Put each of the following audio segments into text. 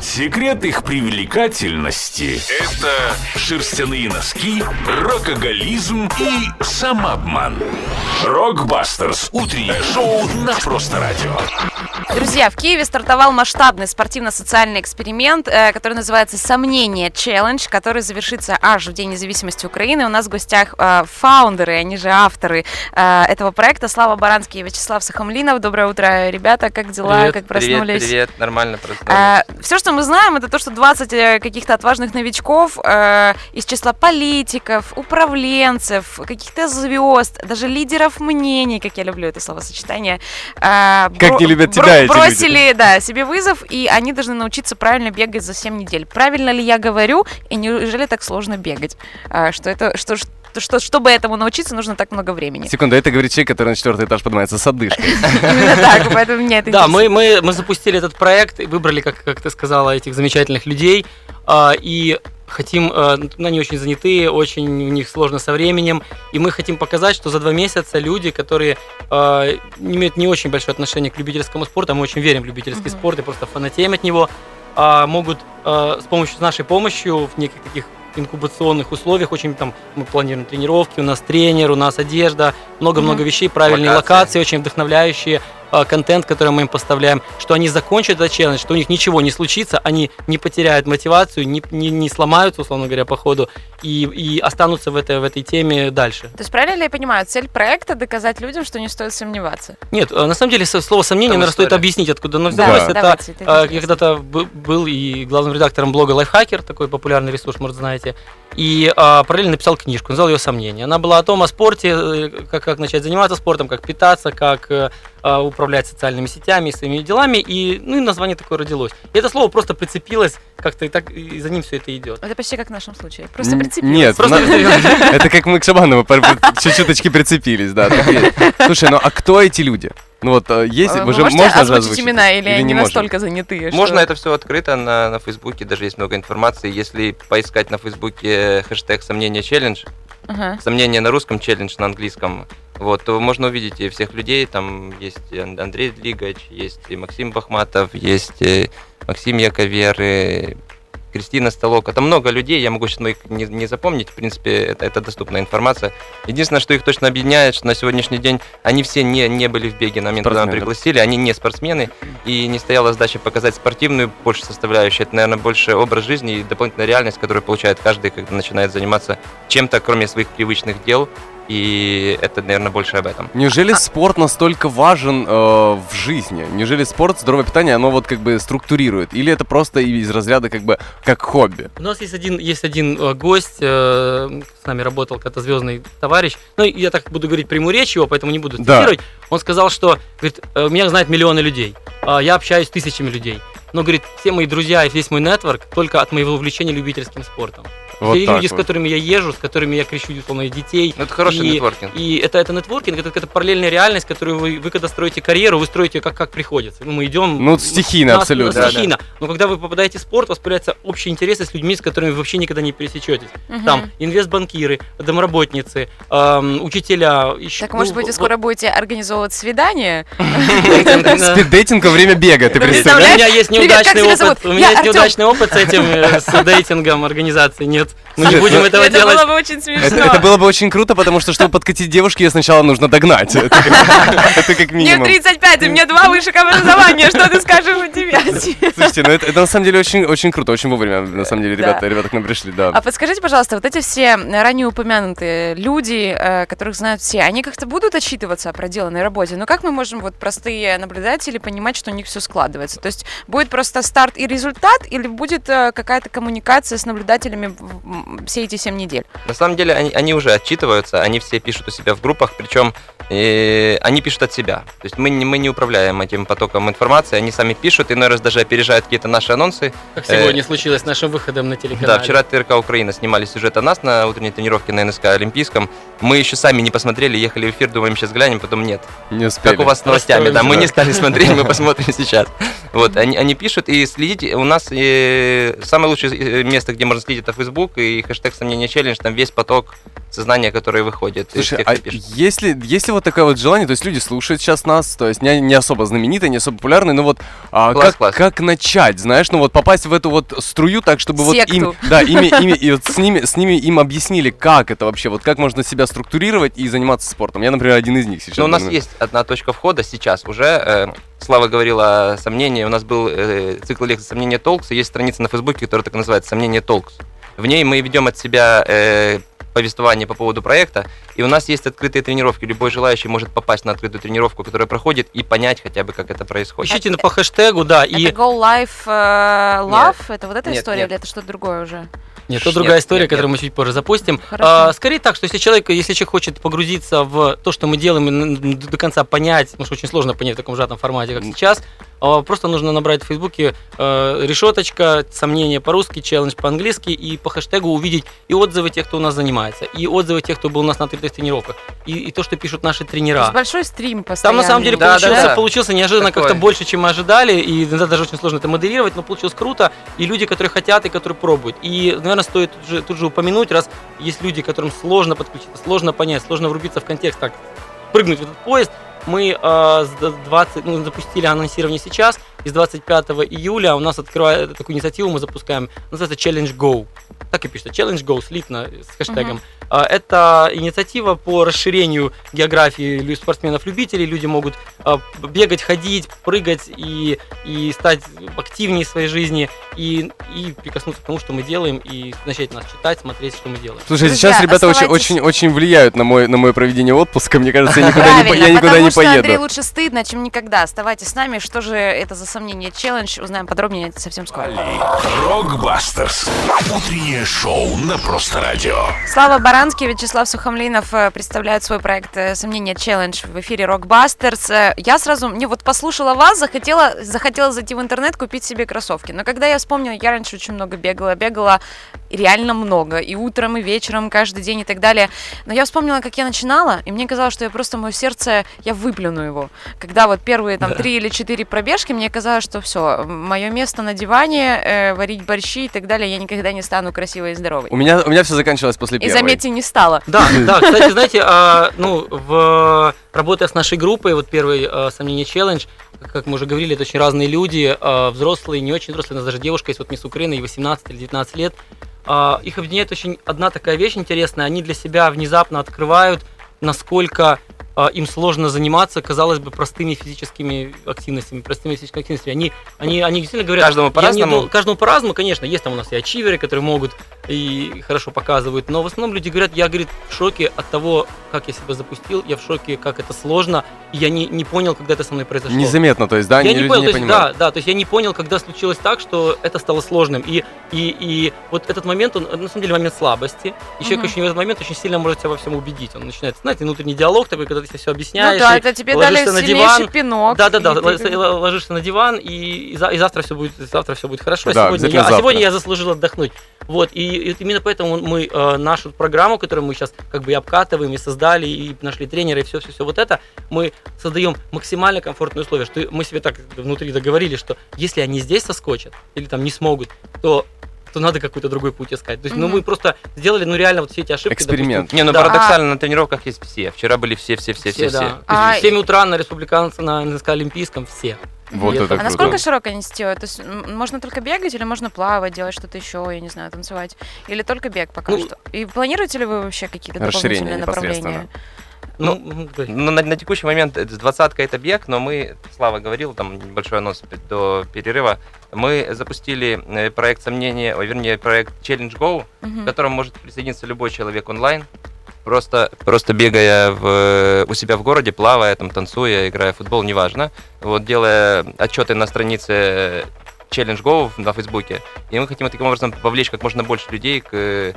Секрет их привлекательности – это шерстяные носки, рокоголизм и самообман. Рокбастерс. Утреннее шоу на Просто Радио. Друзья, в Киеве стартовал масштабный спортивно-социальный эксперимент, э, который называется «Сомнение Челлендж», который завершится аж в День независимости Украины. У нас в гостях э, фаундеры, они же авторы э, этого проекта Слава Баранский и Вячеслав Сахамлинов. Доброе утро, ребята, как дела, Привет, как проснулись? Привет, привет, нормально проснулись. все, что мы знаем, это то, что 20 э, каких-то отважных новичков э, из числа политиков, управленцев, каких-то звезд, даже лидеров мнений, как я люблю это словосочетание, э, Как не любят тебя эти бросили, да, себе вызов, и они должны научиться правильно бегать за 7 недель. Правильно ли я говорю, и неужели так сложно бегать? А, что это, что, что, что, чтобы этому научиться, нужно так много времени. Секунду, это говорит человек, который на четвертый этаж поднимается с одышкой. Именно так, поэтому меня это Да, мы, мы, мы запустили этот проект и выбрали, как, как ты сказала, этих замечательных людей. а, и хотим, а, ну, они очень занятые, очень у них сложно со временем. И мы хотим показать, что за два месяца люди, которые а, имеют не очень большое отношение к любительскому спорту, а мы очень верим в любительский Мгм. спорт и просто фанатеем от него, а, могут а, с помощью с нашей помощью в неких таких инкубационных условиях, очень там мы планируем тренировки, у нас тренер, у нас одежда, много-много вещей, правильные Локации. локации, очень вдохновляющие, контент, который мы им поставляем, что они закончат этот челлендж, что у них ничего не случится, они не потеряют мотивацию, не, не, не сломаются, условно говоря, по ходу, и, и останутся в этой, в этой теме дальше. То есть правильно ли я понимаю, цель проекта доказать людям, что не стоит сомневаться? Нет, э, на самом деле слово сомнение, Там наверное, стоит объяснить, откуда оно взялось. да, это, давайте, это э, я когда-то был и главным редактором блога Lifehacker, такой популярный ресурс, может, знаете, и а, параллельно написал книжку, назвал ее «Сомнения». Она была о том, о спорте, э, как, как начать заниматься спортом, как питаться, как э, а, управлять социальными сетями и своими делами, и, ну, и название такое родилось. И это слово просто прицепилось как-то, и, так, и за ним все это идет. Это почти как в нашем случае. Просто прицепилось. Нет, Просто на- прицепилось. это как мы к Шабанову чуть-чуточки прицепились, да. Слушай, ну а кто эти люди? Ну вот, э, есть, А, вы Вы же можете можно же озвучить имена, или, они не можем? настолько занятые? что- Можно это все открыто на, на Фейсбуке, даже есть много информации. Если поискать на Фейсбуке хэштег «Сомнение челлендж», Ага. «Сомнение» на русском, челлендж на английском, вот, то можно увидеть и всех людей. Там есть Андрей Длигач, есть и Максим Бахматов, есть и Максим Яковер, и Кристина Столока. Там много людей, я могу сейчас моих не, не запомнить, в принципе, это, это доступная информация. Единственное, что их точно объединяет, что на сегодняшний день они все не, не были в беге на момент, когда пригласили, они не спортсмены, и не стояла задача показать спортивную больше составляющую. Это, наверное, больше образ жизни и дополнительная реальность, которую получает каждый, когда начинает заниматься чем-то, кроме своих привычных дел. И это, наверное, больше об этом. Неужели спорт настолько важен э, в жизни? Неужели спорт, здоровое питание, оно вот как бы структурирует? Или это просто из разряда как бы как хобби? У нас есть один, есть один э, гость, э, с нами работал когда-то звездный товарищ. Ну, я так буду говорить прямую речь его, поэтому не буду Да. цитировать. Он сказал, что говорит, «Э, меня знают миллионы людей. а Я общаюсь с тысячами людей. Но, говорит, все мои друзья и весь мой нетворк только от моего увлечения любительским спортом. Вот так люди, с вот. которыми я езжу, с которыми я кричу, условно, детей. Ну, это хороший И- нетворкинг. И это, это нетворкинг, это какая-то параллельная реальность, которую вы, вы когда строите карьеру, вы строите как, как приходится. Ну, мы идем... Ну, стихийно нас- абсолютно. нас стихийно. Но когда вы попадаете в спорт, у вас появляются общие интересы с людьми, с которыми вы вообще никогда не пересечетесь. Мгм. Там инвестбанкиры, домработницы, эм, учителя. Еще, Так, может быть, вы скоро будете организовывать свидание? Спиддейтинг во время бега, ты Да, У представляешь? меня есть неудачный опыт. У меня есть неудачный опыт с этим, э, с дейтингом организации. Нет, мы не Слушай, будем ну, этого Это делать. было бы очень смешно. Это, это было бы очень круто, потому что, чтобы подкатить девушке, ее сначала нужно догнать. Это, как- это как Мне минимум. 35, и мне два высших образования. Что ты скажешь у тебя? Слушайте, ну это, это на самом деле очень, очень круто, очень вовремя, на самом деле, ребята, ребята к нам пришли, да. А подскажите, пожалуйста, вот эти все ранее упомянутые люди, э, которых знают все, они как-то будут отчитываться о проделанной работе? Ну как мы можем, вот простые наблюдатели, понимать, что у них все складывается? То есть будет просто старт и результат, или будет э, какая-то коммуникация с наблюдателями все эти 7 недель? На самом деле они, они уже отчитываются, они все пишут у себя в группах, причем э, они пишут от себя. То есть мы не, мы не управляем этим потоком информации, они сами пишут, иной раз даже опережают какие-то наши анонсы. Как сегодня случилось с нашим выходом на телеканале. Да, вчера ТРК Украина снимали сюжет о нас на утренней тренировке на НСК Олимпийском. Мы еще сами не посмотрели, ехали в эфир, думаем, сейчас глянем, потом нет. Не успели. Как у вас с новостями, да, мы не стали смотреть, мы посмотрим сейчас. Вот, они, они пишут и следите, у нас э, самое лучшее э, место, где можно следить, это Facebook, Facebook и хэштег сомнения челлендж, там весь поток сознания, который выходит. Слушай, тех, а если, если вот такое вот желание, то есть люди слушают сейчас нас, то есть не, не особо знаменитые, не особо популярные, но вот а, Класс, как, класс. как начать, знаешь, ну вот попасть в эту вот струю так, чтобы вот им, Секту. да, ими, ими, и вот с ними, с ними им объяснили, как это вообще, вот как можно себя структурировать и заниматься спортом. Я, например, один из них сейчас. Но Ну, у нас например. есть одна точка входа сейчас уже. э, Слава говорила о сомнении. У нас был э, цикл лекций «Сомнения Толкс», и есть страница на Фейсбуке, которая так и называется «Сомнения Толкс». В ней мы ведем от себя э, повествование по поводу проекта, и у нас есть открытые тренировки. Любой желающий может попасть на открытую тренировку, которая проходит, и понять хотя бы, как это происходит. Ищите по хэштегу, да, и... Это Go Life э, Love? Это вот эта Нет, история нет. или это что-то другое уже? Нет, то Нет, другая история, нет, которую нет. мы чуть позже запустим. Хорошо. А, скорее так, что если человек, если человек хочет погрузиться в то, что мы делаем, и до конца понять, потому что очень сложно понять в таком сжатом формате, как сейчас, просто нужно набрать в Фейсбуке э, решеточка, сомнения по-русски, челлендж по-английски, и по хэштегу увидеть и отзывы тех, кто у нас занимается, и отзывы тех, кто был у нас на открытых тренировках, и, и то, что пишут наши То есть тренера. большой стрим Там постоянно. на самом деле Да, да, получился, да. получился неожиданно Такое. как-то больше, чем мы ожидали, и иногда даже очень сложно это моделировать, но получилось круто. И люди, которые хотят и которые пробуют. И, наверное, стоит тут же, тут же упомянуть, раз есть люди, которым сложно подключиться, сложно понять, сложно врубиться в контекст, так, прыгнуть в этот поезд, мы э, с д- 20, ну, запустили анонсирование сейчас, и с 25 июля у нас открывает такую инициативу, мы запускаем, называется Challenge Go. Так и пишется, Challenge Go, слитно, с хэштегом. А, Это инициатива по расширению географии лю- спортсменов-любителей. Люди могут а, бегать, ходить, прыгать и, и стать активнее в своей жизни, и, и прикоснуться к тому, что мы делаем, и начать нас читать, смотреть, что мы делаем. Слушай, Друзья, сейчас ребята очень, оставайтесь- очень, очень влияют на мой, на мое проведение отпуска. Мне кажется, я никуда не, я никуда не что Андрей поеду. лучше стыдно, чем никогда. Оставайтесь с нами. Что же это за сомнение челлендж? Узнаем подробнее совсем скоро. Рокбастерс. Утреннее шоу на Просто Радио. Слава Баранский, Вячеслав Сухомлинов э, представляют свой проект э, «Сомнение челлендж» в эфире Rockbusters. Э, Я сразу, мне вот послушала вас, захотела, захотела зайти в интернет, купить себе кроссовки. Но когда я вспомнила, я раньше очень много бегала, бегала реально много, и утром, и вечером, каждый день и так далее. Но я вспомнила, как я начинала, и мне казалось, что я просто мое сердце, я выплюну его. Когда вот первые там три или четыре пробежки, мне казалось, что все, мое место на диване, э, варить борщи и так далее, я никогда не стану красивой и здоровой. У меня, у меня все заканчивалось после И первой. заметьте, не стало. Да, да, кстати, знаете, а, ну, в, работая с нашей группой, вот первый а, сомнение челлендж, как мы уже говорили, это очень разные люди, а, взрослые, не очень взрослые, у нас даже девушка есть, вот мисс Украины, ей 18 или 19 лет. А, их объединяет очень одна такая вещь интересная, они для себя внезапно открывают, насколько а, им сложно заниматься, казалось бы, простыми физическими активностями, простыми физическими активностями. Они, они, они действительно говорят... Каждому «Я не по-разному». дол- каждому по-разному, конечно. Есть там у нас и ачиверы, которые могут и хорошо показывают, но в основном люди говорят, я, говорит, в шоке от того, как я себя запустил, я в шоке, как это сложно, и я не, не понял, когда это со мной произошло. Незаметно, то есть, да, я не, не люди понял, не то есть, понимают. да, да, то есть я не понял, когда случилось так, что это стало сложным. И, и, и вот этот момент, он на самом деле момент слабости. И человек Мгм. очень в этот момент очень сильно может себя во всем убедить. Он начинает, знаете, внутренний диалог такой, когда ты все объясняешь. Ну да, это тебе дали ложишься на диван. пинок. Да, да, да. ты- Ложишься на диван, и, и за- и завтра все будет, завтра все будет хорошо. Да, а, сегодня я, а завтра. сегодня я заслужил отдохнуть. Вот, и, и именно поэтому мы э, нашу программу, которую мы сейчас как бы и обкатываем, и создали, и нашли тренера, и все, все, все вот это, мы создаем максимально комфортные условия, что мы себе так внутри договорились, что если они здесь соскочат или там не смогут, то то надо какой-то другой путь искать. То есть, ну, Мгм. мы просто сделали, ну, реально вот все эти ошибки. Эксперимент. Не, ну Да. парадоксально, на тренировках есть все. Вчера были все, все, все, все, Все, все. да. Есть А, в 7 утра на республиканце, на НСК Олимпийском все. Вот И это А круто. насколько широкая инициатива? То есть можно только бегать или можно плавать, делать что-то еще, я не знаю, танцевать? Или только бег пока Ну, что? И планируете ли вы вообще какие-то дополнительные направления? Ну, Ну, ну. Ну, на, на текущий момент двадцатка это бег, но мы, Слава говорил, там небольшой анонс до перерыва, мы запустили э, проект сомнения, вернее, проект Challenge Go, Мгм. к которому может присоединиться любой человек онлайн, просто, просто бегая в, у себя в городе, плавая, там, танцуя, играя в футбол, неважно, вот, делая отчеты на странице Challenge Go на Фейсбуке, и мы хотим таким образом повлечь как можно больше людей к,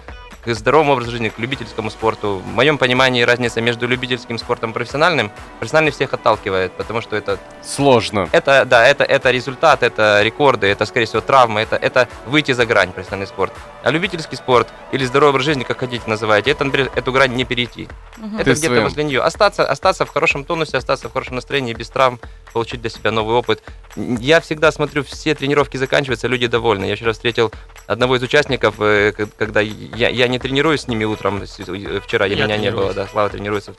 к здоровому образу жизни, к любительскому спорту. В моем понимании разница между любительским спортом и профессиональным. Профессиональный всех отталкивает, потому что это Сложно. это, да, это, это результат, это рекорды, это, скорее всего, травмы, это, это выйти за грань профессиональный спорт. А любительский спорт или здоровый образ жизни, как хотите называйте, это, например, эту грань не перейти. Это Ты где-то своим. возле нее. Остаться, остаться в хорошем тонусе, остаться в хорошем настроении, без травм, получить для себя новый опыт. Я всегда смотрю, все тренировки заканчиваются, люди довольны. Я вчера встретил одного из участников, э, когда я, я не тренируюсь с ними утром, э, вчера я Я меня не было, да, Слава тренируется.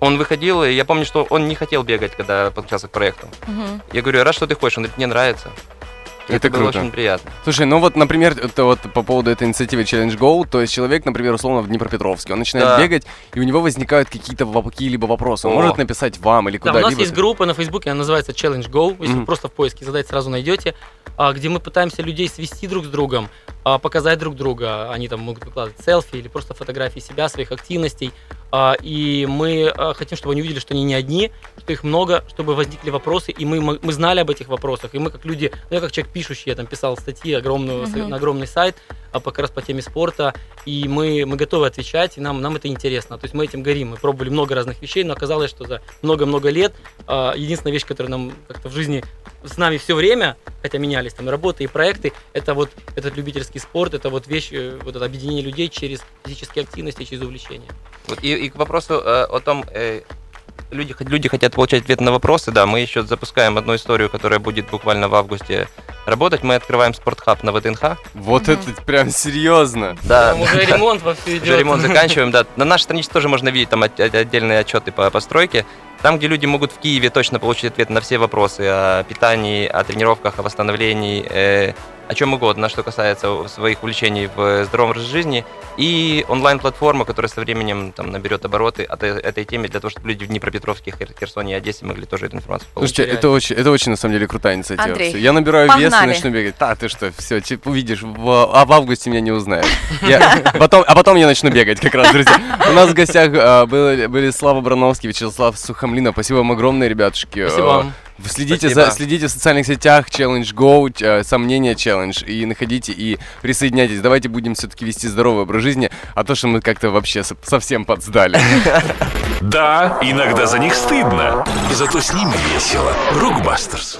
Он выходил, и я помню, что он не хотел бегать, когда подключался к проекту. Мгм. Я говорю, рад, что ты хочешь. Он говорит, мне нравится. Это было круто. очень приятно. Слушай, ну вот, например, это вот по поводу этой инициативы Challenge Go, то есть человек, например, условно в Днепропетровске, он начинает Да. бегать, и у него возникают какие-то какие-либо вопросы. Он О. может написать вам или Да, у куда-либо. нас есть группа на Фейсбуке, она называется Challenge Go. Если вы просто в поиске задать, сразу найдете, а, где мы пытаемся людей свести друг с другом, показать друг друга. Они там могут выкладывать селфи или просто фотографии себя, своих активностей. А, И мы а, хотим, чтобы они увидели, что они не одни, что их много, чтобы возникли вопросы, и мы, мы знали об этих вопросах. И мы как люди, ну я как человек пишущий, я там писал статьи огромную, Мгм. на огромный сайт, а, как раз по теме спорта, и мы, мы готовы отвечать, и нам, нам это интересно. То есть мы этим горим. Мы пробовали много разных вещей, но оказалось, что за много-много лет а, единственная вещь, которая нам как-то в жизни с нами все время, хотя менялись там работы, и проекты, это вот этот любительский спорт, это вот вещь, э, вот это объединение людей через физические активности, через увлечения. Вот и, и к вопросу э, о том, э, люди, люди хотят получать ответы на вопросы, да, мы еще запускаем одну историю, которая будет буквально в августе работать. Мы открываем спортхаб на ВДНХ. Вот Мгм. это прям серьезно. Да, Там уже ремонт вовсю идет. уже ремонт заканчиваем, да. На нашей странице тоже можно видеть там от- от- отдельные отчеты по постройке. Там, где люди могут в Киеве точно получить ответ на все вопросы о питании, о тренировках, о восстановлении, э, о чем угодно, что касается своих увлечений в здоровом образе жизни. И онлайн-платформа, которая со временем там, наберет обороты от э- этой теме для того, чтобы люди в Днепропетровске, Хер- Херсоне и Одессе могли тоже эту информацию получить. Слушайте, это очень, это очень на самом деле крутая инициатива. Андрей, Я набираю вес и погнали. начну бегать. Да, ты что, все, увидишь, в- а в августе меня не узнаешь. Я- потом, а потом я начну бегать как раз, друзья. У нас в гостях а, были, были Слава Брановский, Вячеслав Сухомлинов. Спасибо вам огромное, ребятушки. Спасибо А, вам. Следите, Спасибо. за, следите в социальных сетях Challenge Go, э, Сомнения Challenge, и находите и присоединяйтесь. Давайте будем все-таки вести здоровый образ жизни, а то, что мы как-то вообще со- совсем подсдали. Да, иногда за них стыдно. Зато с ними весело. Рокбастерс.